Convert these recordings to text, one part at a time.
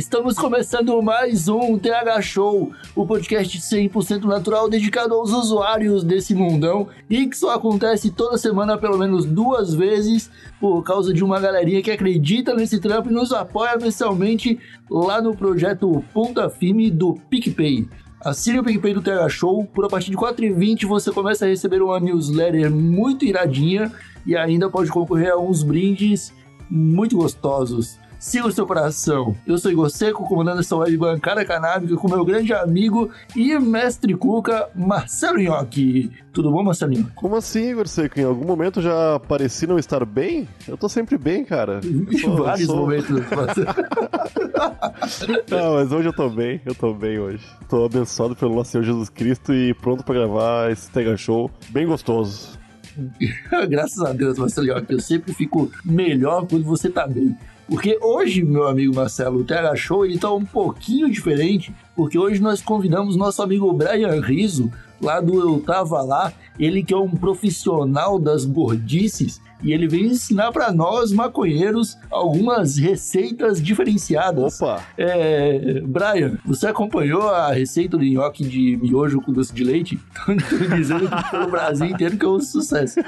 Estamos começando mais um TH Show, o podcast 100% natural dedicado aos usuários desse mundão e que só acontece toda semana pelo menos duas vezes por causa de uma galerinha que acredita nesse trampo e nos apoia mensalmente lá no projeto Ponta Firme do PicPay. Assine o PicPay do TH Show, por a partir de R$ 4,20 você começa a receber uma newsletter muito iradinha e ainda pode concorrer a uns brindes muito gostosos. Siga o seu coração. Eu sou Igor Seco, comandando essa web bancada canábica com meu grande amigo e mestre Cuca, Marcelo Nhoque. Tudo bom, Marcelinho? Como assim, Igor Seco? Em algum momento já pareci não estar bem? Eu tô sempre bem, cara. Eu sou- vários sou- momentos. Não, mas hoje eu tô bem, eu tô bem hoje. Tô abençoado pelo nosso Senhor Jesus Cristo e pronto pra gravar esse Tega Show bem gostoso. Graças a Deus, Marcelinho, eu sempre fico melhor quando você tá bem. Porque hoje, meu amigo Marcelo, o TH Show ele tá um pouquinho diferente, porque hoje nós convidamos nosso amigo Brian Riso, lá do Eu Tava Lá, ele que é um profissional das gordices, e ele vem ensinar pra nós, maconheiros, algumas receitas diferenciadas. Opa! É, Brian, você acompanhou a receita do nhoque de miojo com doce de leite? Estão dizendo que pelo Brasil inteiro que é um sucesso.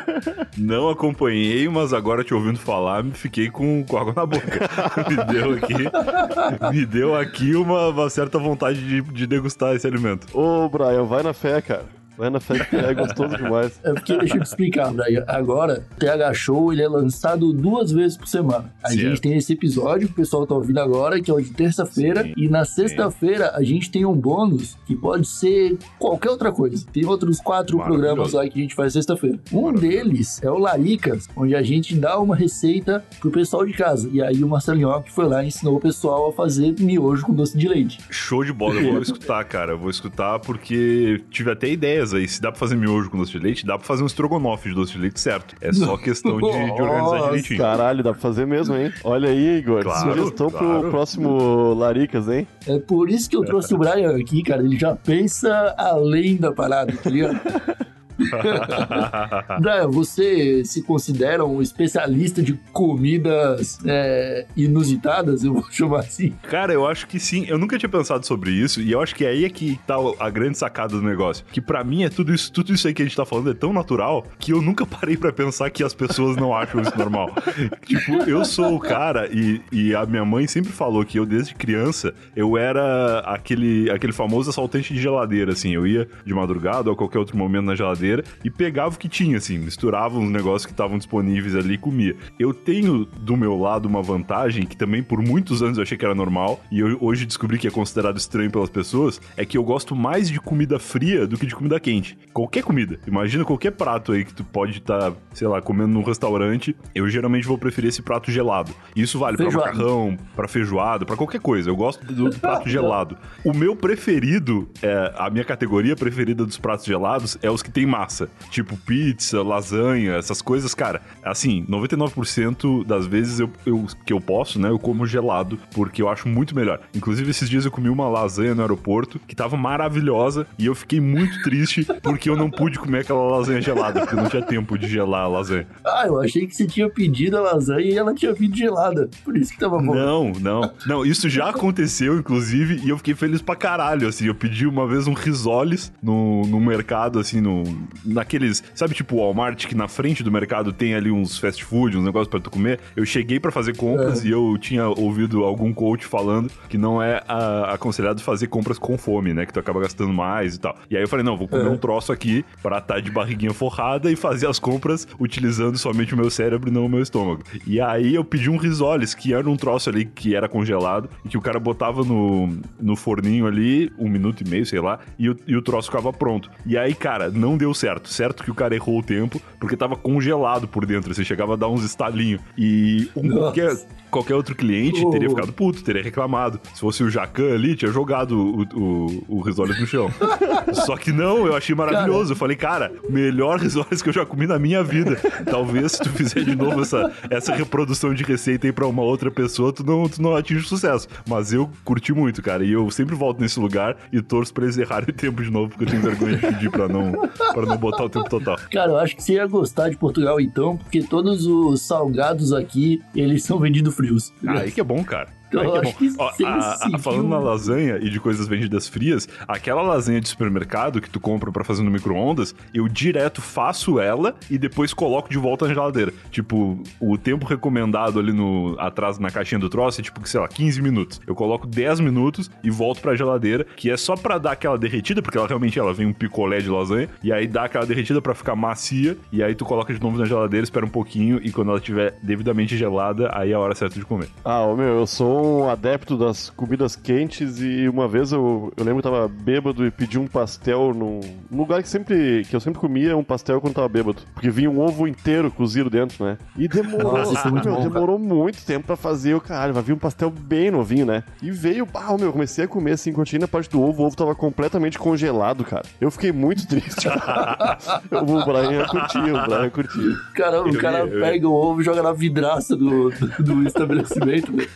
Não acompanhei, mas agora te ouvindo falar, me fiquei com, com água na boca. me deu aqui, me deu aqui uma, uma certa vontade de, de degustar esse alimento. Ô, Brian, vai na fé, cara. Vai na fé que é gostoso demais. É porque, deixa eu te explicar, Brian. Agora, o TH Show ele é lançado duas vezes por semana. A Certo. gente tem esse episódio que o pessoal tá ouvindo agora, que é o de terça-feira. E na sexta-feira a gente tem um bônus que pode ser qualquer outra coisa. Tem outros quatro programas lá que a gente faz sexta-feira. Um deles é o Laricas, onde a gente dá uma receita pro pessoal de casa. E aí o Marcelinho que foi lá e ensinou o pessoal a fazer miojo com doce de leite. Show de bola, eu vou escutar, cara. Eu vou escutar porque tive até aí. Se dá pra fazer miojo com doce de leite, dá pra fazer um estrogonofe de doce de leite, certo. É só questão de, de organizar Nossa, direitinho. Caralho, dá pra fazer mesmo, hein? Olha aí, Igor. Claro, Sugestão claro. pro próximo Laricas, hein? É por isso que eu trouxe o Brian aqui, cara. Ele já pensa além da parada, tá ligado? Brian, você se considera um especialista de comidas é, inusitadas, eu vou chamar assim? Cara, eu acho que sim. Eu nunca tinha pensado sobre isso e eu acho que aí é que tá a grande sacada do negócio. Que pra mim é tudo isso, tudo isso aí que a gente tá falando é tão natural que eu nunca parei pra pensar que as pessoas não acham isso normal. tipo, eu sou o cara e, e a minha mãe sempre falou que eu desde criança eu era aquele aquele famoso assaltante de geladeira, assim. Eu ia de madrugada ou a qualquer outro momento na geladeira e pegava o que tinha, assim, misturava uns negócios que estavam disponíveis ali e comia. Eu tenho do meu lado uma vantagem que também por muitos anos eu achei que era normal e eu hoje descobri que é considerado estranho pelas pessoas, é que eu gosto mais de comida fria do que de comida quente. Qualquer comida. Imagina qualquer prato aí que tu pode estar, sei lá, comendo num restaurante, eu geralmente vou preferir esse prato gelado. Isso vale pra Feijoada. macarrão, pra feijoada, pra qualquer coisa. Eu gosto do, do prato gelado. O meu preferido, é, a minha categoria preferida dos pratos gelados é os que tem massa. Tipo pizza, lasanha, essas coisas, cara. Assim, 99% das vezes eu, eu- que eu posso, né, eu como gelado, porque eu acho muito melhor. Inclusive, esses dias eu comi uma lasanha no aeroporto, que tava maravilhosa, e eu fiquei muito triste porque eu não pude comer aquela lasanha gelada, porque não tinha tempo de gelar a lasanha. Ah, eu achei que você tinha pedido a lasanha e ela tinha vindo gelada. Por isso que tava bom. Não, não. Não, isso já aconteceu, inclusive, e eu fiquei feliz pra caralho, assim. Eu pedi uma vez um risoles no, no mercado, assim, no, naqueles... Sabe, tipo, Walmart, que na frente do mercado tem ali uns fast food, uns negócios pra tu comer? Eu cheguei pra fazer compras e eu tinha ouvido algum coach falando que não é ah, aconselhado fazer compras com fome, né? Que tu acaba gastando mais e tal. E aí eu falei, não, vou comer É. um troço aqui pra estar de barriguinha forrada e fazer as compras utilizando somente o meu cérebro e não o meu estômago. E aí eu pedi um risoles, que era um troço ali que era congelado e que o cara botava no, no forninho ali, um minuto e meio, sei lá, e o, e o troço ficava pronto. E aí, cara, não deu certo. certo. Certo que o cara errou o tempo, porque tava congelado por dentro. Você chegava a dar uns estalinhos. E um, qualquer, qualquer outro cliente Oh. teria ficado puto, teria reclamado. Se fosse o Jacan ali, tinha jogado o, o, o risoles no chão. Só que não, eu achei maravilhoso. Eu falei, cara, melhor risoles que eu já comi na minha vida. Talvez se tu fizer de novo essa, essa reprodução de receita aí pra uma outra pessoa, tu não, tu não atinge sucesso. Mas eu curti muito, cara. E eu sempre volto nesse lugar e torço pra eles errarem o tempo de novo, porque eu tenho vergonha de pedir pra não, pra não botar o tempo total. Cara, eu acho que você ia gostar de Portugal então, porque todos os salgados aqui, eles são vendidos frios. Aí que é bom, cara. Eu acho que Ó, a- a- falando na lasanha e de coisas vendidas frias, aquela lasanha de supermercado que tu compra pra fazer no micro-ondas, eu direto faço ela e depois coloco de volta na geladeira. Tipo, o tempo recomendado ali no atrás na caixinha do troço é tipo, sei lá, 15 minutos. Eu coloco 10 minutos e volto pra geladeira, que é só pra dar aquela derretida, porque ela realmente ela vem um picolé de lasanha, e aí dá aquela derretida pra ficar macia, e aí tu coloca de novo na geladeira, espera um pouquinho, e quando ela estiver devidamente gelada, aí é a hora certa de comer. Ah, ô, meu, eu sou um adepto das comidas quentes e uma vez eu, eu lembro que eu tava bêbado e pedi um pastel num, num lugar que sempre que eu sempre comia um pastel quando tava bêbado. Porque vinha um ovo inteiro cozido dentro, né? E demorou, Nossa, isso é muito meu, bom, demorou muito tempo pra fazer. O caralho, vai vir um pastel bem novinho, né? E veio, ah, meu, eu comecei a comer assim, quando na parte do ovo, o ovo tava completamente congelado, cara. Eu fiquei muito triste. o Brian curtiu, o Brian curtiu. Cara, o Eu cara ia- eu ia- pega o ovo e joga na vidraça do, do, do estabelecimento. né?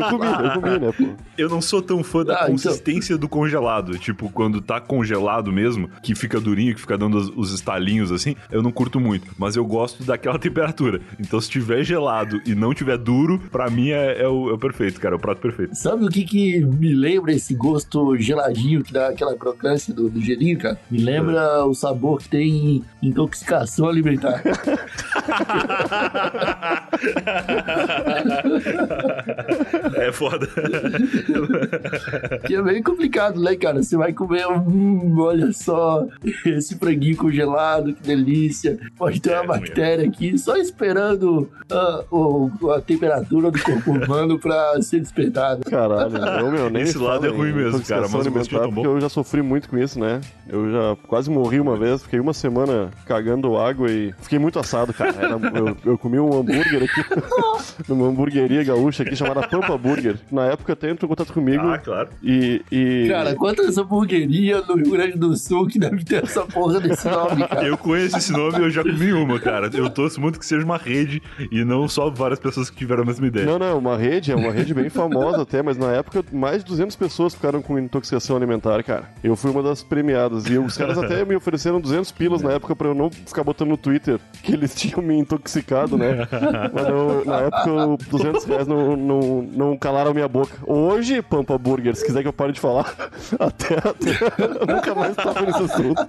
Eu comi, eu comi, né, pô? Eu não sou tão fã da Ah, então. consistência do congelado. Tipo, quando tá congelado mesmo, que fica durinho, que fica dando os, os estalinhos assim, eu não curto muito. Mas eu gosto daquela temperatura. Então, se tiver gelado e não tiver duro, pra mim é, é o, é o perfeito, cara. É o prato perfeito. Sabe o que que me lembra esse gosto geladinho que dá aquela crocância do, do gelinho, cara? Me lembra o sabor que tem em intoxicação alimentar. é foda. Que é bem complicado, né, cara? Você vai comer um, olha só, esse franguinho congelado, que delícia. Pode ter É, uma bactéria aqui só esperando ah, o- a temperatura do corpo humano pra ser despertada. Caralho, eu, meu, nem Esse lado é ruim mesmo, cara, mas o é tão bom. porque eu já sofri muito com isso, né? Eu já quase morri uma vez, fiquei uma semana cagando água e fiquei muito assado, cara. Era- eu, eu comi um hambúrguer aqui, numa hamburgueria gaúcha aqui chamada Pampa Burger. Na época até entrou em contato comigo Ah, claro. e, e- Cara, quantas hamburguerias no Rio Grande do Sul que deve ter essa porra desse nome, cara? Eu conheço esse nome e eu já comi uma, cara. Eu torço muito que seja uma rede e não só várias pessoas que tiveram a mesma ideia. Não, não, uma rede, é uma rede bem famosa até, mas na época mais de 200 pessoas ficaram com intoxicação alimentar, cara. Eu fui uma das premiadas e os caras até me ofereceram 200 pilas na época pra eu não ficar botando no Twitter que eles tinham me intoxicado, né? Mas não- na época, o 200 reais não, não, não calaram minha boca. Hoje, Pampa Burger, se quiser que eu pare de falar, até, até eu nunca mais toco nesse assunto.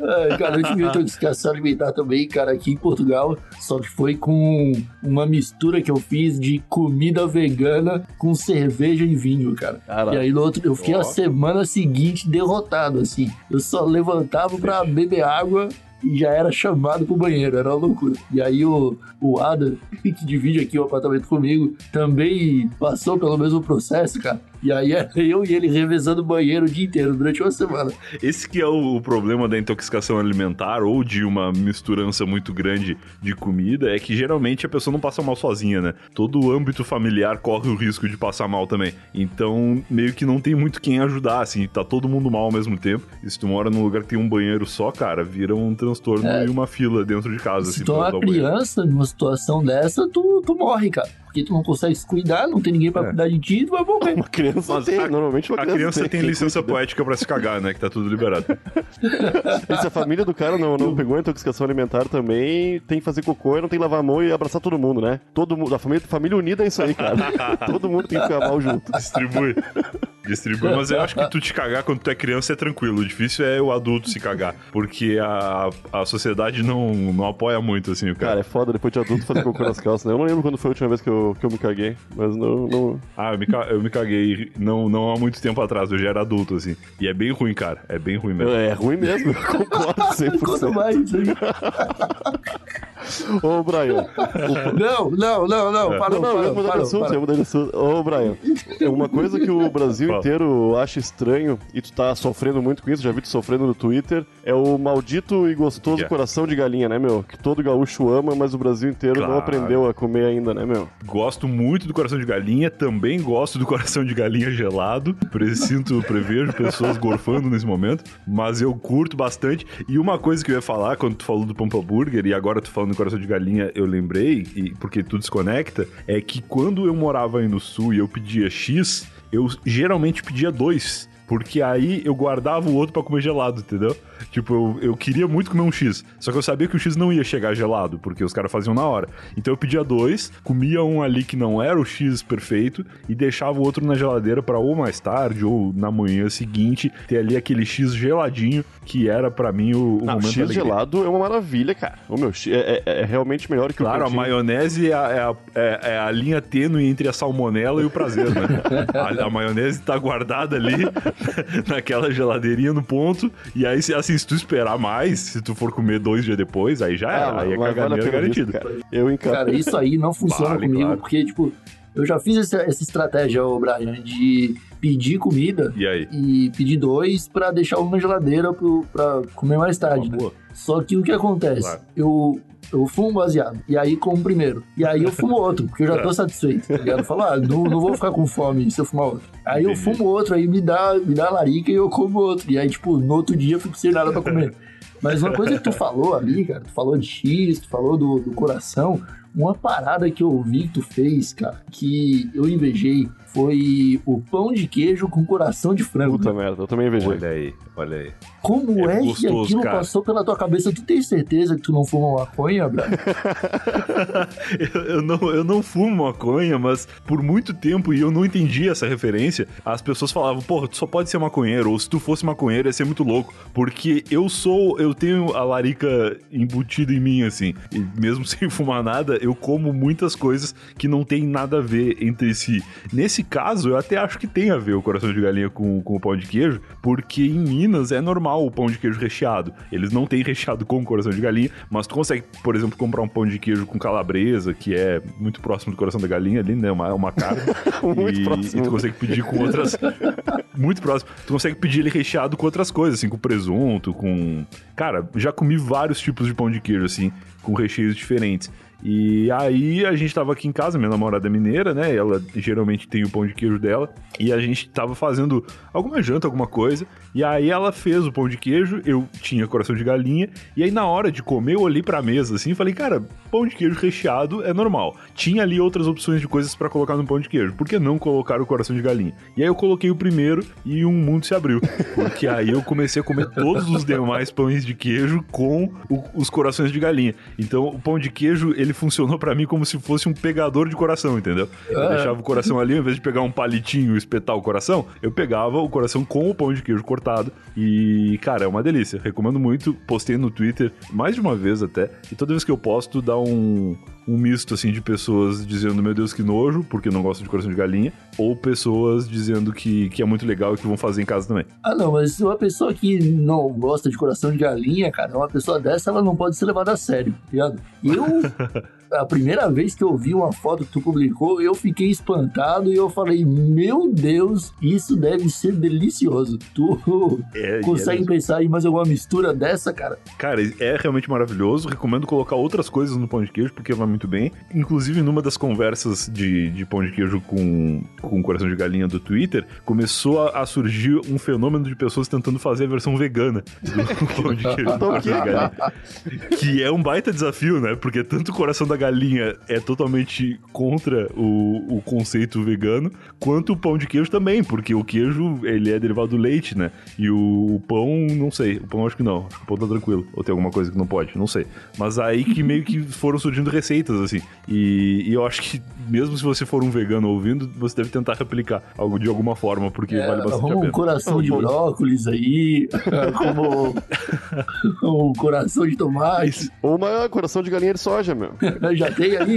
É, cara, eu tive intoxicação alimentar também, cara, aqui em Portugal. Só que foi com uma mistura que eu fiz de comida vegana com cerveja e vinho, cara. Caralho. E aí no outro, eu fiquei a semana seguinte derrotado, assim. Eu só levantava pra beber água e já era chamado pro banheiro, era uma loucura. E aí o, o Adam, que divide aqui o apartamento comigo, também passou pelo mesmo processo, cara. E aí era eu e ele revezando o banheiro o dia inteiro, durante uma semana. Esse que é o, problema da intoxicação alimentar ou de uma misturança muito grande de comida é que geralmente a pessoa não passa mal sozinha, né? Todo o âmbito familiar corre o risco de passar mal também. Então, meio que não tem muito quem ajudar, assim, tá todo mundo mal ao mesmo tempo. E se tu mora num lugar que tem um banheiro só, cara, vira um transtorno e uma fila dentro de casa, Se assim, tu é uma criança numa situação dessa, tu, tu morre, cara. Porque tu não consegue se cuidar, não tem ninguém pra É. cuidar de ti, tu vai morrer. Uma criança Mas tem, a- normalmente uma A criança, criança tem quem licença cuida. poética pra se cagar, né? Que tá tudo liberado. E se a família do cara não, não pegou a intoxicação alimentar também, tem que fazer cocô e não tem que lavar a mão e abraçar todo mundo, né? Todo mundo, a família, família unida é isso aí, cara. todo mundo tem que ficar mal junto. Distribui. Distribui. Mas eu acho que tu te cagar quando tu é criança é tranquilo. O difícil é o adulto se cagar. Porque a, a sociedade não, não apoia muito, assim, o Cara, cara. é foda depois de adulto fazer cocô nas calças, né? Eu não lembro quando foi a última vez que eu, que eu me caguei, mas não. não... Ah, eu me, eu me caguei não, não há muito tempo atrás. Eu já era adulto, assim. E é bem ruim, cara. É bem ruim mesmo. É ruim mesmo, eu concordo Quanto 100%. mais, aí. Ô, Brian. Não, não, não, não. Não, Parou, não, eu parou, ia mudar de parou, assunto, eu parou. mudar de assunto. Ô, Brian, é uma coisa que o Brasil inteiro acha estranho e tu tá sofrendo muito com isso, já vi tu sofrendo no Twitter, é o maldito e gostoso é? coração de galinha, né, meu? Que todo gaúcho ama, mas o Brasil inteiro não Claro. aprendeu a comer ainda, né, meu? Gosto muito do coração de galinha, também gosto do coração de galinha gelado. Presinto, prevejo pessoas gorfando nesse momento, mas eu curto bastante. E uma coisa que eu ia falar quando tu falou do Pampa Burger e agora tu falando do coração de galinha, eu lembrei, e porque tu desconecta, é que quando eu morava aí no sul e eu pedia X, eu geralmente pedia dois. Porque aí eu guardava o outro pra comer gelado, entendeu? Tipo, eu, eu queria muito comer um X. Só que eu sabia que o X não ia chegar gelado, porque os caras faziam na hora. Então eu pedia dois, comia um ali que não era o X perfeito e deixava o outro na geladeira pra ou mais tarde ou na manhã seguinte ter ali aquele X geladinho que era pra mim o, o momento da X gelado é uma maravilha, cara. O meu, X- é, é- é realmente melhor que Claro, o a cantinho. maionese é a, é a- é- é a linha tênue entre a salmonela e o prazer, né? A, a maionese tá guardada ali naquela geladeirinha no ponto, e aí, se- assim, se tu esperar mais, se tu for comer dois dias depois, aí já era, aí é caganeira garantida. cara. Eu encaro. Cara, isso aí não funciona Vale, comigo, claro. porque, tipo, eu já fiz essa, essa estratégia, ô Brian, de pedir comida E aí? e pedir dois pra deixar um na geladeira pro, pra comer mais tarde, Uma né? boa. Só que o que acontece? Claro. Eu, eu fumo baseado, e aí como primeiro. E aí eu fumo outro, porque eu já tô É. satisfeito, tá ligado? Eu falo, ah, não, não vou ficar com fome se eu fumar outro. Aí eu Entendi. fumo outro, aí me dá, me dá larica e eu como outro. E aí, tipo, no outro dia eu fico sem nada pra comer. Mas uma coisa que tu falou ali, cara, tu falou de X, tu falou do, do coração, uma parada que eu vi que tu fez, cara, que eu invejei, foi o pão de queijo com coração de frango. Puta merda, eu também invejei. Olha aí, olha aí. Como É é, que gostoso, aquilo cara. passou pela tua cabeça? Tu tem certeza que tu não fuma maconha, Brian? eu, eu não, eu não fumo maconha, mas por muito tempo, e eu não entendi essa referência, as pessoas falavam, porra, tu só pode ser maconheiro, ou se tu fosse maconheiro ia ser muito louco, porque eu sou, eu tenho a larica embutida em mim, assim, e mesmo sem fumar nada, eu como muitas coisas que não tem nada a ver entre si. Nesse caso, eu até acho que tem a ver o coração de galinha com, com o pão de queijo, porque em Minas é normal o pão de queijo recheado. Eles não têm recheado com coração de galinha, mas tu consegue, por exemplo, comprar um pão de queijo com calabresa, que é muito próximo do coração da galinha ali, né? Uma, uma carne. Muito e, próximo. E tu consegue pedir com outras. muito próximo. Tu consegue pedir ele recheado com outras coisas, assim, com presunto, com. Cara, já comi vários tipos de pão de queijo, assim, com recheios diferentes. E aí a gente tava aqui em casa, minha namorada é mineira, né? Ela geralmente tem o pão de queijo dela. E a gente tava fazendo alguma janta, alguma coisa. E aí ela fez o pão de queijo, eu tinha coração de galinha. E aí na hora de comer, eu olhei pra mesa assim e falei, cara, pão de queijo recheado é normal. Tinha ali outras opções de coisas pra colocar no pão de queijo. Por que não colocar o coração de galinha? E aí eu coloquei o primeiro e um mundo se abriu. Porque aí eu comecei a comer todos os demais pães de queijo com o- os corações de galinha. Então o pão de queijo, ele funcionou pra mim como se fosse um pegador de coração, entendeu? Eu deixava o coração ali, ao invés de pegar um palitinho e espetar o coração, eu pegava o coração com o pão de queijo cortado. E, cara, é uma delícia. Recomendo muito. Postei no Twitter mais de uma vez até. E toda vez que eu posto, dá um, um misto assim de pessoas dizendo, meu Deus, que nojo, porque não gosto de coração de galinha, ou pessoas dizendo que, que é muito legal e que vão fazer em casa também. Ah, não, mas uma pessoa que não gosta de coração de galinha, cara, uma pessoa dessa, ela não pode ser levada a sério, tá ligado? Eu, a primeira vez que eu vi uma foto que tu publicou, eu fiquei espantado e eu falei, meu Deus, isso deve ser delicioso. Tu É, é consegue mesmo. pensar em mais alguma mistura dessa, cara? Cara, é realmente maravilhoso. Recomendo colocar outras coisas no pão de queijo, porque vai muito bem. Inclusive, numa das conversas de, de pão de queijo com, com coração de galinha do Twitter, começou a, a surgir um fenômeno de pessoas tentando fazer a versão vegana do pão de queijo com Então, o coração de galinha. Que é um baita desafio, né? Porque tanto o coração da galinha é totalmente contra o, o conceito vegano, quanto o pão de queijo também, porque o queijo, ele é derivado do leite, né? E o, o pão, não sei. O pão acho que não. Acho que o pão tá tranquilo. Ou tem alguma coisa que não pode, não sei. Mas aí que meio que foram surgindo receitas, assim. E, e eu acho que mesmo se você for um vegano ouvindo, você deve tentar replicar algo de alguma forma, porque É, vale bastante a arruma um pena. coração de brócolis aí, como um coração de tomate. Ou uma coração de galinha de soja, meu. né? Já tem aí.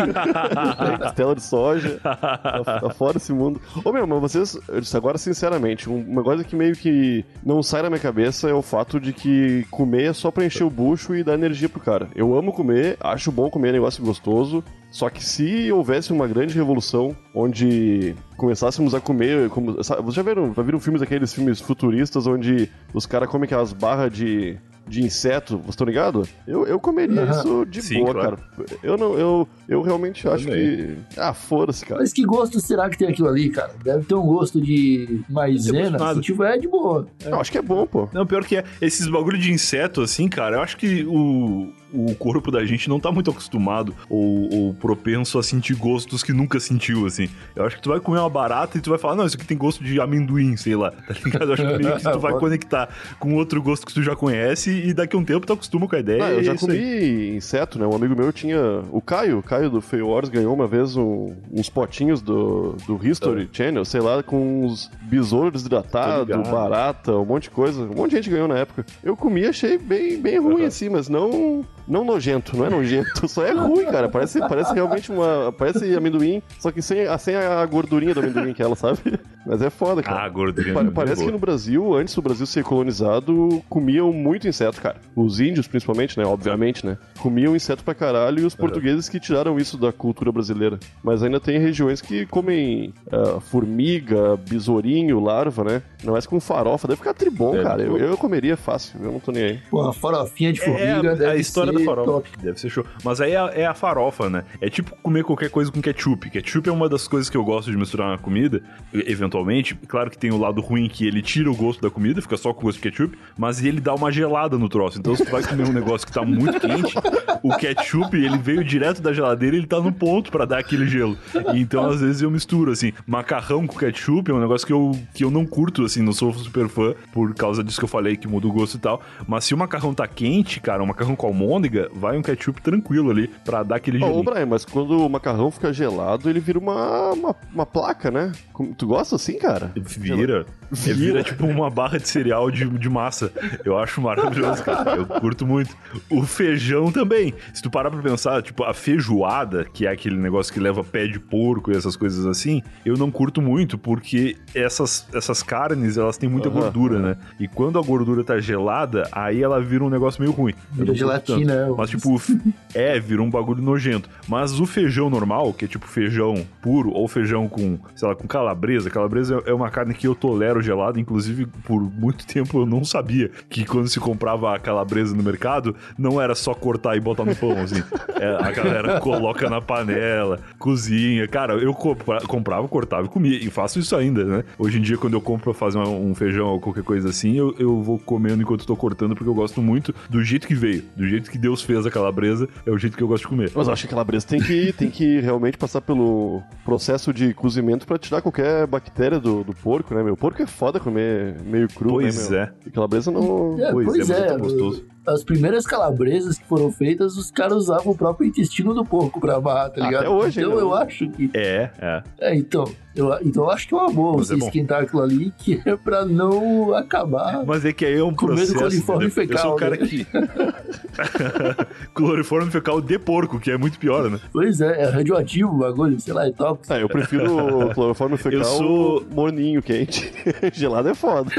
Costela de soja. tá, tá fora esse mundo. Ô meu, mas vocês, agora sinceramente, um- uma coisa que meio que não sai da minha cabeça é o fato de que comer é só pra encher o bucho e dar energia pro cara. Eu amo comer, acho bom comer, é negócio gostoso. Só que se houvesse uma grande revolução onde começássemos a comer, como, sabe, vocês já viram, já viram filmes aqueles filmes futuristas onde os caras comem aquelas barras de de inseto, vocês estão ligados? Eu, eu comeria Aham. isso de Sim, boa, claro. cara. Eu não, eu, eu realmente acho que. Ah, foda-se, cara. Mas que gosto será que tem aquilo ali, cara? Deve ter um gosto de maisena. Se tiver, é de boa. Eu acho que é bom, pô. Não, pior que é. Esses bagulho de inseto, assim, cara, eu acho que o, o corpo da gente não tá muito acostumado ou, ou propenso a sentir gostos que nunca sentiu, assim. Eu acho que tu vai comer uma barata e tu vai falar, não, isso aqui tem gosto de amendoim, sei lá. Tá ligado? Eu acho que meio que tu vai conectar com outro gosto que tu já conhece e daqui a um tempo tu acostuma com a ideia. Ah, eu já é isso aí. comi inseto, né? Um amigo meu tinha. O Caio, o Caio do Feio Wars ganhou uma vez um- uns potinhos do, do History Channel, sei lá, com uns besouros desidratados, barata, um monte de coisa. Um monte de gente ganhou na época. Eu comi e achei bem, bem ruim, Uhum. assim, mas não. Não nojento, não é nojento, só é ruim, cara. Parece, parece realmente uma. Parece amendoim, só que sem, a- sem a gordurinha do amendoim que ela, sabe? Mas é foda, cara. Ah, gordurinha. Pa- é parece boa. que no Brasil, antes do Brasil ser colonizado, comiam muito inseto, cara. Os índios, principalmente, né? Obviamente, né? Comiam inseto pra caralho e os portugueses que tiraram isso da cultura brasileira. Mas ainda tem regiões que comem ah, formiga, besourinho, larva, né? Não é com farofa, deve ficar tribom, É, cara. Eu, eu comeria fácil, eu não tô nem aí. Pô, uma farofinha de É, formiga a, deve a história da farofa. top. Deve ser show. Mas aí é a, é a farofa, né? É tipo comer qualquer coisa com ketchup. Ketchup é uma das coisas que eu gosto de misturar na comida, eventualmente. Claro que tem o lado ruim que ele tira o gosto da comida, fica só com gosto de ketchup, mas ele dá uma gelada no troço. Então, se tu vai comer um negócio que tá muito quente, o ketchup, ele veio direto da geladeira e ele tá no ponto pra dar aquele gelo. Então, às vezes, eu misturo, assim. Macarrão com ketchup é um negócio que eu, que eu não curto, assim, não sou super fã, por causa disso que eu falei, que muda o gosto e tal. Mas se o macarrão tá quente, cara, um macarrão com almôndega, vai um ketchup tranquilo ali pra dar aquele Ô, ô, gelinho. Brian, mas quando o macarrão fica gelado, ele vira uma, uma, uma placa, né? Como- Tu gosta assim, cara? Vira. É, vira tipo uma barra de cereal de, de massa. Eu acho maravilhoso, cara. Eu curto muito. O feijão também. Se tu parar pra pensar, tipo, a feijoada, que é aquele negócio que leva pé de porco e essas coisas assim, eu não curto muito, porque essas, essas carnes, elas têm muita Aham, gordura, né? E quando a gordura tá gelada, aí ela vira um negócio meio ruim. Vira gelatina, é, Mas, tipo, é, vira um bagulho nojento. Mas o feijão normal, que é tipo feijão puro, ou feijão com, sei lá, com calabresa. Calabresa é uma carne que eu tolero gelada. Inclusive, por muito tempo eu não sabia que quando se comprava a calabresa no mercado, não era só cortar e botar no pão, assim. É, a galera coloca na panela, cozinha. Cara, eu compra- comprava, cortava e comia. E faço isso ainda, né? Hoje em dia, quando eu compro pra fazer um feijão ou qualquer coisa assim, eu, eu vou comendo enquanto tô cortando, porque eu gosto muito do jeito que veio, do jeito que Deus fez a calabresa, é o jeito que eu gosto de comer. Mas eu acho que a calabresa tem que, tem que realmente passar pelo processo de cozimento pra tirar qualquer bactéria do, do porco, né, meu? Porco é foda comer meio cru, Pois né, meu? é. E calabresa não... É, Pois pois, é, mas é é. tão gostoso. As primeiras calabresas que foram feitas, os caras usavam o próprio intestino do porco pra amarrar, tá ligado? Até hoje então eu né? acho que. É, é. É, então. Eu, então eu acho que é uma boa Mas você é bom. esquentar aquilo ali, que é pra não acabar. Mas é que aí é um Comendo processo. coliforme entendeu? eu sou o fecal, cara né? que. cloriforme fecal de porco, que é muito pior, né? Pois é, é radioativo o bagulho, sei lá, é tóxico. Ah, eu prefiro o cloroforme fecal Eu sou- morninho, quente. Gelado é foda.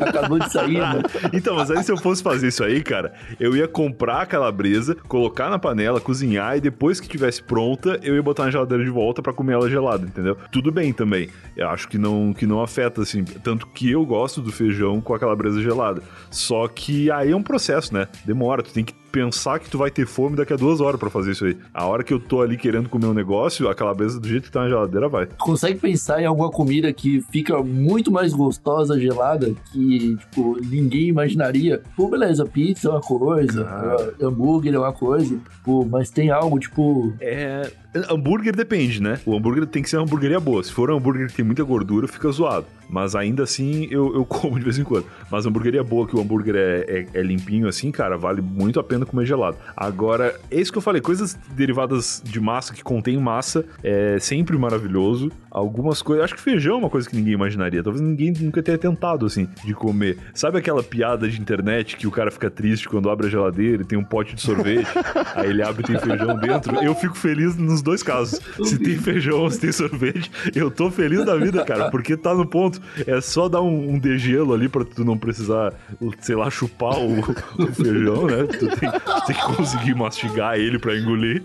Acabou de sair, né? Então, mas aí se eu fosse fazer isso aí, cara, eu ia comprar a calabresa, colocar na panela, cozinhar e depois que tivesse pronta, eu ia botar na geladeira de volta pra comer ela gelada, entendeu? Tudo bem também. Eu acho que não, que não afeta, assim. Tanto que eu gosto do feijão com a calabresa gelada. Só que aí é um processo, né? Demora, tu tem que pensar que tu vai ter fome daqui a duas horas pra fazer isso aí. A hora que eu tô ali querendo comer um negócio, a calabresa do jeito que tá na geladeira vai. Tu consegue pensar em alguma comida que fica muito mais gostosa gelada que, tipo, ninguém imaginaria? Pô, beleza, pizza é uma coisa, Cara. hambúrguer é uma coisa, pô, mas tem algo, tipo, É. Hambúrguer depende, né? O hambúrguer tem que ser uma hamburgueria boa. Se for um hambúrguer que tem muita gordura, fica zoado. Mas ainda assim, eu, eu como de vez em quando. Mas hamburgueria boa, que o hambúrguer é, é, é limpinho assim, cara, vale muito a pena comer gelado. Agora, é isso que eu falei, coisas derivadas de massa, que contém massa, é sempre maravilhoso. Algumas coisas, acho que feijão é uma coisa que ninguém imaginaria. Talvez ninguém nunca tenha tentado, assim, de comer. Sabe aquela piada de internet que o cara fica triste quando abre a geladeira e tem um pote de sorvete, aí ele abre e tem feijão dentro? Eu fico feliz nos dois casos. Se tem feijão ou se tem sorvete, eu tô feliz da vida, cara, porque tá no ponto. É só dar um, um degelo ali pra tu não precisar, sei lá, chupar o, o feijão, né? Tu tem, tem, que conseguir mastigar ele pra engolir,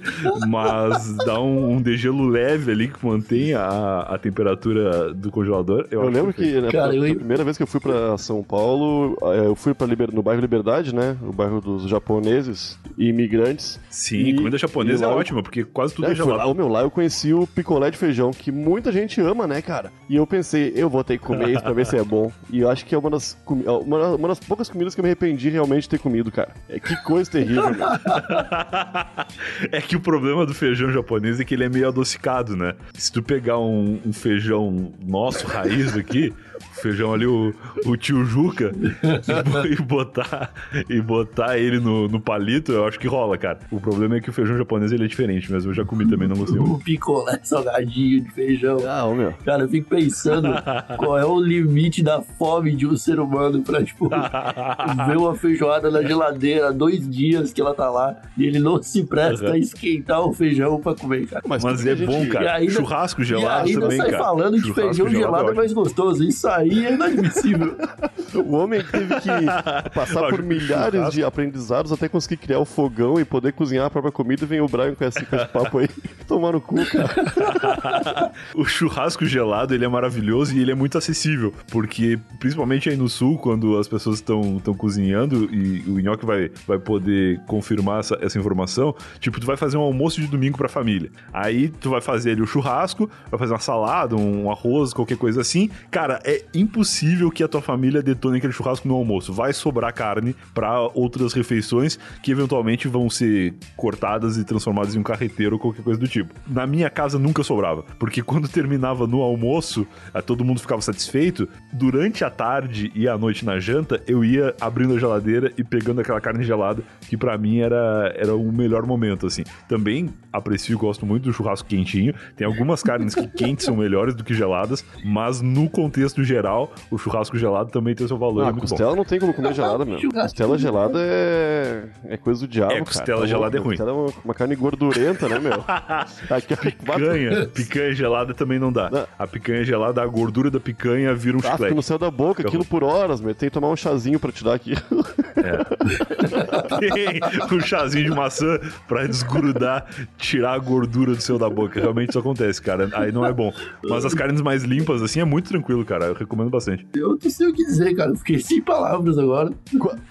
mas dá um, um degelo leve ali que mantém a, a temperatura do congelador. Eu, eu lembro que, né, cara, eu... a primeira vez que eu fui pra São Paulo, eh, eu fui pra Liber... no bairro Liberdade, né? O bairro dos japoneses e imigrantes. Sim, e, comida japonesa é ótima, porque quase tudo é, é gelado. Lá, meu, lá eu conheci o picolé de feijão, que muita gente ama, né, cara? E eu pensei, eu vou ter que comer isso pra ver se é bom. E eu acho que é uma das, uma, uma das poucas comidas que eu me arrependi realmente de ter comido, cara. É que coisa terrível, É que o problema do feijão japonês é que ele é meio adocicado, né? Se tu pegar um, um feijão nosso, raiz aqui, feijão ali, o, o tio Juca, e botar, e botar ele no, no palito, eu acho que rola, cara. O problema é que o feijão japonês ele é diferente, mas eu já comi também, não gostei muito. O picolé salgadinho de feijão. Ah, meu. Cara, eu fico pensando qual é o limite da fome de um ser humano pra, tipo, ver uma feijoada na geladeira há dois dias que ela tá lá e ele não se presta uhum. a esquentar o feijão pra comer, cara. Mas, mas é bom, cara. Ainda, Churrasco gelado e ainda também, sai cara. falando de feijão gelado é, é mais gostoso. Isso aí é inadmissível. o homem teve que passar por milhares de aprendizados até conseguir criar o fogão e poder cozinhar a própria comida. E vem o Brian com esse, com esse papo aí, tomar no cu, cara. o churrasco gelado, ele é maravilhoso e ele é muito acessível, porque principalmente aí no sul, quando as pessoas estão cozinhando e o Nhoque vai, vai poder confirmar essa, essa informação, tipo, tu vai fazer um almoço de domingo pra família. Aí tu vai fazer ali o churrasco, vai fazer uma salada, um arroz, qualquer coisa assim. Cara, é impossível que a tua família detone aquele churrasco no almoço. Vai sobrar carne para outras refeições que eventualmente vão ser cortadas e transformadas em um carreteiro ou qualquer coisa do tipo. Na minha casa nunca sobrava, porque quando terminava no almoço, todo mundo ficava satisfeito. Durante a tarde e a noite na janta, eu ia abrindo a geladeira e pegando aquela carne gelada, que para mim era, era o melhor momento, assim. Também aprecio e gosto muito do churrasco quentinho. Tem algumas carnes que quentes são melhores do que geladas, mas no contexto geral, o churrasco gelado também tem o seu valor. Ah, é costela bom. não tem como comer gelada, meu. Costela gelada é, é coisa do diabo, é, costela cara. gelada é ruim. Costela é uma, uma carne gordurenta, né, meu? Aqui, picanha, picanha gelada também não dá. Não. A picanha gelada, a gordura da picanha vira um ah, chiclete. no céu da boca, aquilo por horas, meu. Tem que tomar um chazinho pra te dar aqui. É. tem um chazinho de maçã pra desgrudar, tirar a gordura do céu da boca. Realmente isso acontece, cara. Aí não é bom. Mas as carnes mais limpas, assim, é muito tranquilo, cara. Eu recomendo bastante. Eu não sei o que dizer, cara. Fiquei sem palavras agora.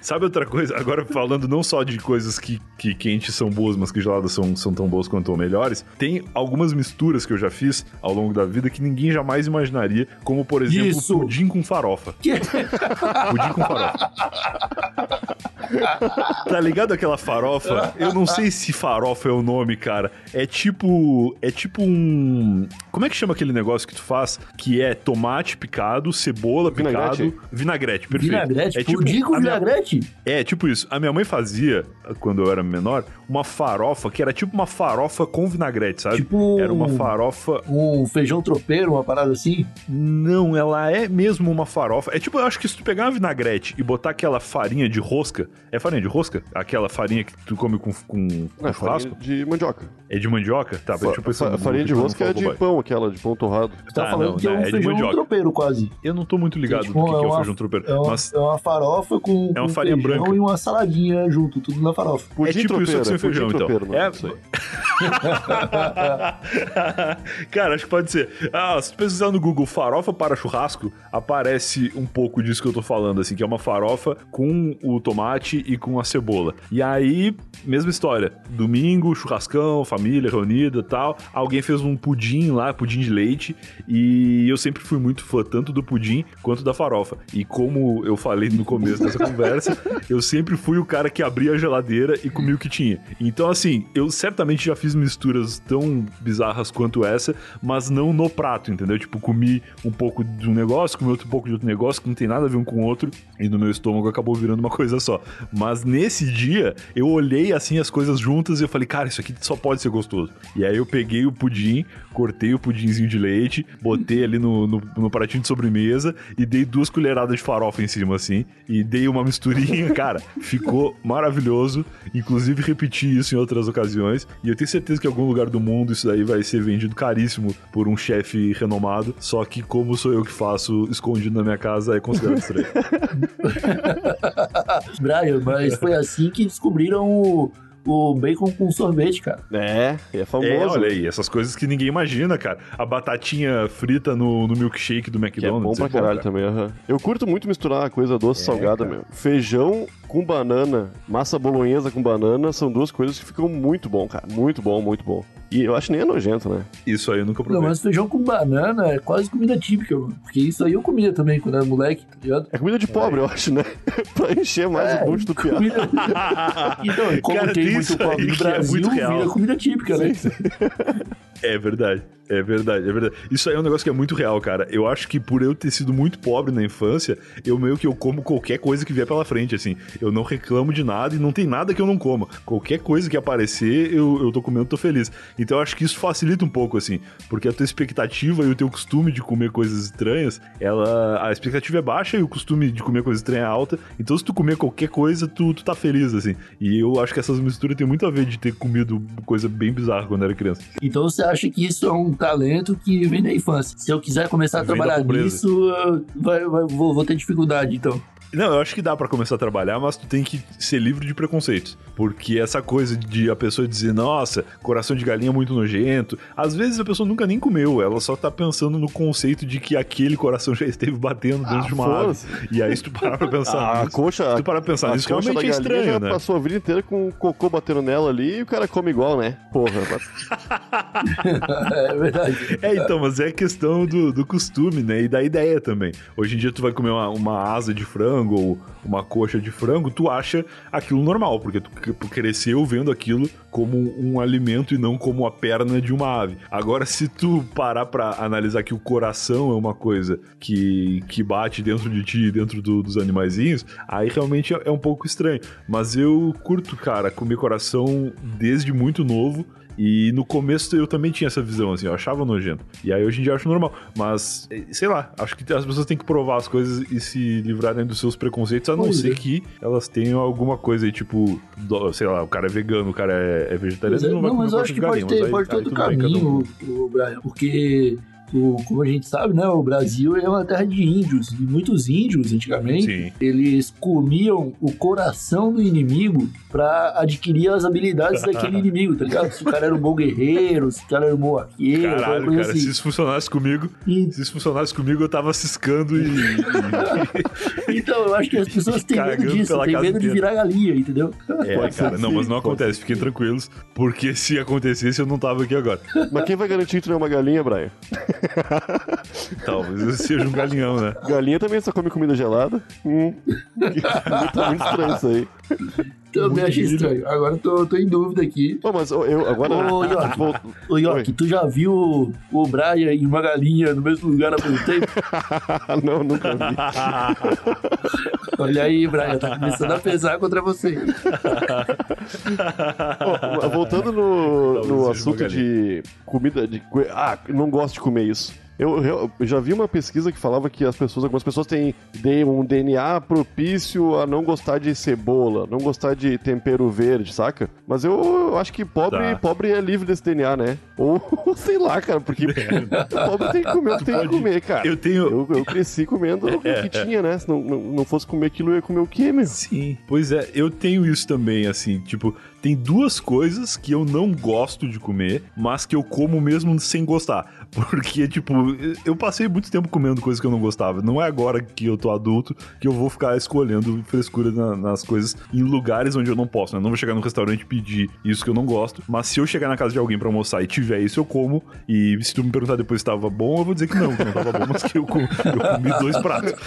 Sabe outra coisa? Agora falando não só de coisas que, que quentes são boas, mas que geladas são, são tão boas quanto ou melhores, tem algumas misturas que eu já fiz ao longo da vida que ninguém jamais imaginaria, como por exemplo Isso. pudim com farofa. Que? pudim com farofa. tá ligado aquela farofa? Eu não sei se farofa é o nome, cara. É tipo. É tipo um. Como é que chama aquele negócio que tu faz? Que é tomate picado, cebola vinagrete. picado. Vinagrete, perfeito. Vinagrete? É tipo, com vinagrete? Minha... É, tipo isso. A minha mãe fazia, quando eu era menor, uma farofa que era tipo uma farofa com vinagrete, sabe? Tipo. Era uma farofa. Um feijão tropeiro, uma parada assim? Não, ela é mesmo uma farofa. É tipo, eu acho que se tu pegar uma vinagrete e botar aquela farinha de rosca. É farinha de rosca? Aquela farinha que tu come com, com, com é, churrasco? de mandioca. É de mandioca? Tá, Fa tipo, fa farinha de rosca é de pão, aquela de pão torrado. Você tá ah, falando não, que é um é feijão tropeiro quase. Eu não tô muito ligado tipo, do que é, que é o feijão tropeiro. É uma, mas... é uma farofa com, é uma farinha branca. e uma saladinha junto, tudo na farofa. Pudim é tipo tropeiro, isso sem feijão, então. Tropeiro, é... Cara, acho que pode ser. Ah, se tu pesquisar no Google farofa para churrasco, aparece um pouco disso que eu tô falando, assim, que é uma farofa com o tomate e com a cebola. E aí, mesma história. Domingo, churrascão, família reunida tal. Alguém fez um pudim lá, pudim de leite. E eu sempre fui muito fã tanto do pudim quanto da farofa. E como eu falei no começo dessa conversa, eu sempre fui o cara que abria a geladeira e comia o que tinha. Então, assim, eu certamente já fiz fiz misturas tão bizarras quanto essa, mas não no prato, entendeu? Tipo, comi um pouco de um negócio, comi outro pouco de outro negócio que não tem nada a ver um com o outro, e no meu estômago acabou virando uma coisa só. Mas nesse dia, eu olhei assim as coisas juntas e eu falei, cara, isso aqui só pode ser gostoso. E aí eu peguei o pudim, cortei o pudinzinho de leite, botei ali no, no, no pratinho de sobremesa e dei duas colheradas de farofa em cima, assim, e dei uma misturinha, cara, ficou maravilhoso. Inclusive, repeti isso em outras ocasiões. E eu tenho certeza que em algum lugar do mundo isso daí vai ser vendido caríssimo por um chefe renomado. Só que, como sou eu que faço escondido na minha casa, é considerado estranho. Brian, mas foi assim que descobriram o, o bacon com sorvete, cara. É, é famoso. É, olha aí, essas coisas que ninguém imagina, cara. A batatinha frita no, no milkshake do Que é McDonald's. bom pra caralho cara. também, aham. Eu curto muito misturar coisa doce e salgada, meu. Feijão com banana, massa bolonhesa com banana, são duas coisas que ficam muito bom, cara. Muito bom, muito bom. E eu acho que nem é nojento, né? Isso aí eu nunca Não, provei. mas feijão com banana é quase comida típica, mano. Porque isso aí eu comia também quando era moleque, tá ligado? É comida de pobre, eu acho, né? pra encher mais É, o bucho do piá. Comida... Então, como Cara, tem muito isso pobre no é Brasil, muito real. vira comida típica, né? É verdade, é verdade, é verdade. Isso aí é um negócio que é muito real, cara. Eu acho que por eu ter sido muito pobre na infância, eu meio que eu como qualquer coisa que vier pela frente, assim. Eu não reclamo de nada e não tem nada que eu não coma. Qualquer coisa que aparecer, eu, eu tô comendo, tô feliz. Então eu acho que isso facilita um pouco, assim, porque a tua expectativa e o teu costume de comer coisas estranhas, ela. A expectativa é baixa e o costume de comer coisa estranha é alta. Então se tu comer qualquer coisa, tu, tu tá feliz, assim. E eu acho que essas misturas tem muito a ver de ter comido coisa bem bizarra quando era criança. Então você acha que isso é um talento que vem da infância. Se eu quiser começar a Vem trabalhar nisso, eu- vai, vai- vou, vou ter dificuldade, então. Não, eu acho que dá pra começar a trabalhar, mas tu tem que ser livre de preconceitos. Porque essa coisa de a pessoa dizer, nossa, coração de galinha é muito nojento, às vezes a pessoa nunca nem comeu, ela só tá pensando no conceito de que aquele coração já esteve batendo dentro Ah, de uma ave. foda-se. E aí, se tu parar pra pensar A nisso, coxa. se tu parar pra pensar a nisso, realmente é estranho, já né? passou a vida inteira com o cocô batendo nela ali e o cara come igual, né? Porra, é verdade. É, então, mas é questão do, do costume, né? E da ideia também. Hoje em dia tu vai comer uma, uma asa de frango ou uma coxa de frango, tu acha aquilo normal, porque tu, cresceu vendo aquilo como um alimento e não como a perna de uma ave. Agora, se tu parar pra analisar que o coração é uma coisa que, que bate dentro de ti, dentro do- dos animaizinhos, aí realmente é, é um pouco estranho. Mas eu curto, cara, comer coração desde muito novo. E no começo eu também tinha essa visão, assim, eu achava nojento. E aí hoje em dia eu acho normal. Mas, sei lá, acho que as pessoas têm que provar as coisas e se livrarem dos seus preconceitos, a não Pois ser é. que elas tenham alguma coisa aí, tipo, sei lá, o cara é vegano, o cara é, é vegetariano, é, não vai não, comer mas eu acho que pode galinha, ter, aí- pode ter aí outro cada um. caminho, o, Brian, porque, o- como a gente sabe, né, o Brasil é uma terra de índios, e muitos índios, antigamente, Sim. eles comiam o coração do inimigo pra adquirir as habilidades daquele inimigo, tá ligado? Se o cara era um bom guerreiro, se o cara era um bom arqueiro, Caralho, coisa cara, assim. se isso funcionasse comigo, E- se isso funcionasse comigo, eu tava ciscando e. então, eu acho que as pessoas têm medo disso, têm medo de virar galinha, entendeu? É, Pode cara, não, mas não acontece, fiquem tranquilos, porque se acontecesse eu não tava aqui agora. Mas quem vai garantir que tu não é uma galinha, Brian? Talvez eu seja um galinhão, né? Galinha também só come comida gelada. Hum. tá muito estranho isso aí. Também achei estranho. Agora eu tô, tô em dúvida aqui. Ô, mas eu, agora. Ô, York. Vou- Ô, York, tu já viu o, Brian e uma galinha no mesmo lugar ao mesmo tempo? não, nunca vi. Olha aí, Brian, tá começando a pesar contra você. Voltando no, Talvez no assunto de comida. De, ah, não gosto de comer isso. Eu, eu- já vi uma pesquisa que falava que as pessoas, algumas pessoas têm um DNA propício a não gostar de cebola, não gostar de tempero verde, saca? Mas eu, acho que pobre, Tá. pobre é livre desse DNA, né? Ou sei lá, cara, porque pobre tem que comer o que tem que comer, cara. Eu tenho. Eu, eu cresci comendo o que tinha, né? Se não, não, não fosse comer aquilo, eu ia comer o quê, meu? Sim. Pois é, eu tenho isso também, assim, tipo, tem duas coisas que eu não gosto de comer, mas que eu como mesmo sem gostar. Porque, tipo, eu passei muito tempo comendo coisas que eu não gostava. Não é agora que eu tô adulto que eu vou ficar escolhendo frescura na- nas coisas em lugares onde eu não posso, né? Eu não vou chegar no restaurante e pedir isso que eu não gosto, mas se eu chegar na casa de alguém pra almoçar e tiver isso, eu como. E se tu me perguntar depois se tava bom, eu vou dizer que não, que não tava bom, mas que eu, com- eu comi dois pratos.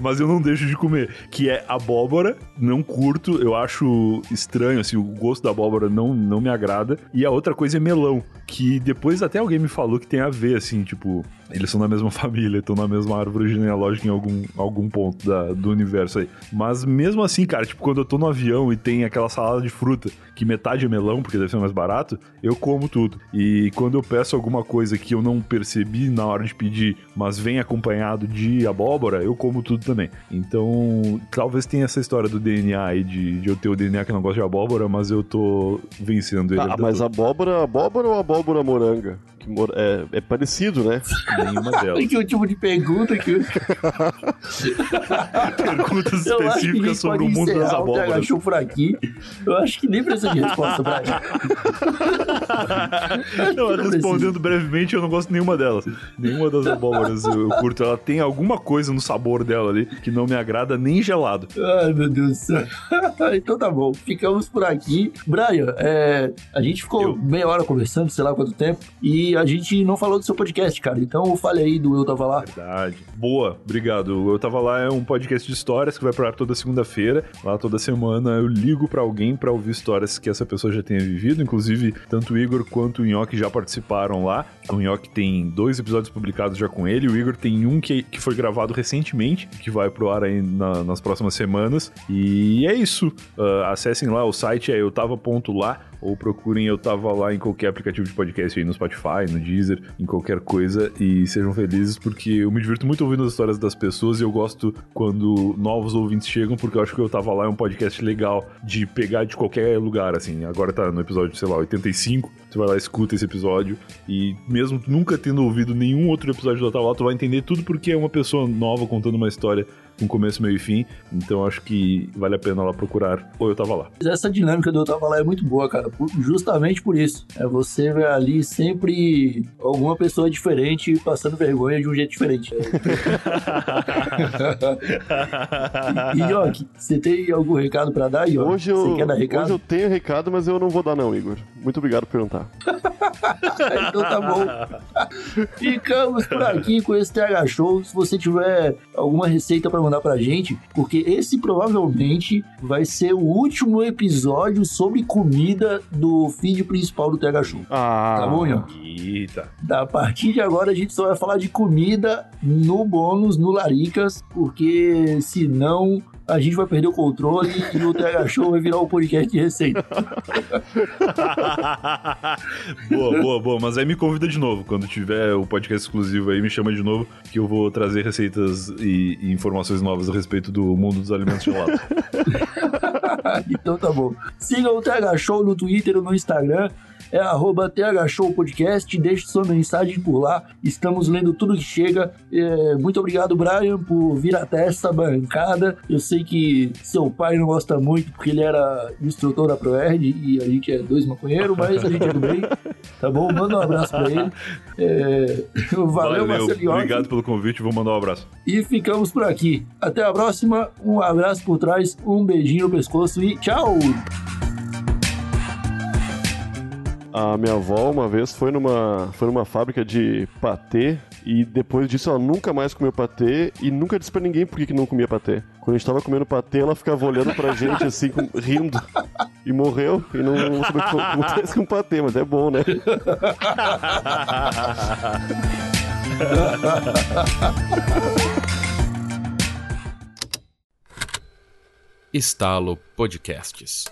mas eu não deixo de comer. Que é abóbora, não curto, eu acho estranho, assim, o gosto da abóbora não, não me agrada. E a outra coisa é melão, que depois até alguém me falou que tem a ver, assim, tipo, eles são da mesma família, estão na mesma árvore genealógica em algum, algum ponto da- do universo aí. Mas mesmo assim, cara, tipo, quando eu tô no avião e tem aquela salada de fruta, que metade é melão, porque deve ser mais barato, eu como tudo. E quando eu peço alguma coisa que eu não percebi na hora de pedir, mas vem acompanhado de abóbora, eu como tudo também. Então, talvez tenha essa história do DNA aí, de, de eu ter o DNA que não gosta de abóbora, mas eu tô vencendo ele. Ah, mas abóbora, abóbora ou abóbora moranga? Que mor- é, é parecido, né? nenhuma delas. Que o tipo de pergunta que Perguntas eu específicas sobre o mundo das encerrar o abóboras. Show por aqui. Eu acho que nem precisa de resposta, Brian. Não, Não respondendo brevemente, eu não gosto de nenhuma delas. Nenhuma das abóboras eu curto. Ela tem alguma coisa no sabor dela ali que não me agrada nem gelado. Ai, meu Deus do céu. então tá bom, ficamos por aqui. Brian, é, a gente ficou Eu. meia hora conversando, sei lá quanto tempo, e a gente não falou do seu podcast, cara. Então fale aí do Eu Tava Lá. Verdade. Boa, obrigado. Eu Tava Lá é um podcast de histórias que vai pro ar toda segunda-feira. Lá toda semana eu ligo pra alguém pra ouvir histórias que essa pessoa já tenha vivido. Inclusive, tanto o Igor quanto o Nhoque já participaram lá. O Nhoque tem dois episódios publicados já com ele. O Igor tem um que, que foi gravado recentemente, que vai pro ar aí na- nas próximas semanas. E é isso. Ah, acessem lá, o site é eu tava.lá ou procurem Eu Tava Lá em qualquer aplicativo de podcast aí, no Spotify, no Deezer, em qualquer coisa, e sejam felizes, porque eu me divirto muito ouvindo as histórias das pessoas e eu gosto quando novos ouvintes chegam, porque eu acho que Eu Tava Lá é um podcast legal de pegar de qualquer lugar, assim. Agora tá no episódio, sei lá, 85, você vai lá, escuta esse episódio, e mesmo tu nunca tendo ouvido nenhum outro episódio do Eu Tava Lá, tu vai entender tudo porque é uma pessoa nova contando uma história com começo, meio e fim, então acho que vale a pena lá procurar ou Eu Tava Lá. Essa dinâmica do Eu Tava Lá é muito boa, cara, justamente por isso. É você ver ali sempre alguma pessoa diferente passando vergonha de um jeito diferente. e, Yoki, você tem algum recado pra dar, Yoki? Hoje eu, Você quer dar recado? hoje eu tenho recado, mas eu não vou dar não, Igor. Muito obrigado por perguntar. então tá bom. Ficamos por aqui com esse TH Show. Se você tiver alguma receita pra mandar pra gente, porque esse provavelmente vai ser o último episódio sobre comida do feed principal do TH Show. Ah, Tá bom, Yoki? Eita. A partir de agora a gente só vai falar de comida no bônus, no Laricas, porque senão a gente vai perder o controle e o TH Show vai virar um podcast de receita. boa, boa, boa. Mas aí me convida de novo. Quando tiver o podcast exclusivo aí, me chama de novo, que eu vou trazer receitas e, e informações novas a respeito do mundo dos alimentos gelados. então tá bom. Sigam o TH Show no Twitter ou no Instagram. É arroba TH Show Podcast. Deixe sua mensagem por lá. Estamos lendo tudo que chega. É, muito obrigado, Brian, por vir até essa bancada. Eu sei que seu pai não gosta muito porque ele era instrutor da ProErd e a gente é dois maconheiros, mas a gente é do bem. Tá bom? Manda um abraço pra ele. É, valeu, Marcelo York. Obrigado pelo convite. Vou mandar um abraço. E ficamos por aqui. Até a próxima. Um abraço por trás, um beijinho no pescoço e tchau! A minha avó uma vez foi numa, foi numa fábrica de patê e depois disso ela nunca mais comeu patê e nunca disse pra ninguém por que, que não comia patê. Quando a gente tava comendo patê, ela ficava olhando pra gente assim, com- rindo. E morreu e não, não sabia o que acontece com patê, mas é bom, né? Estalo Podcasts.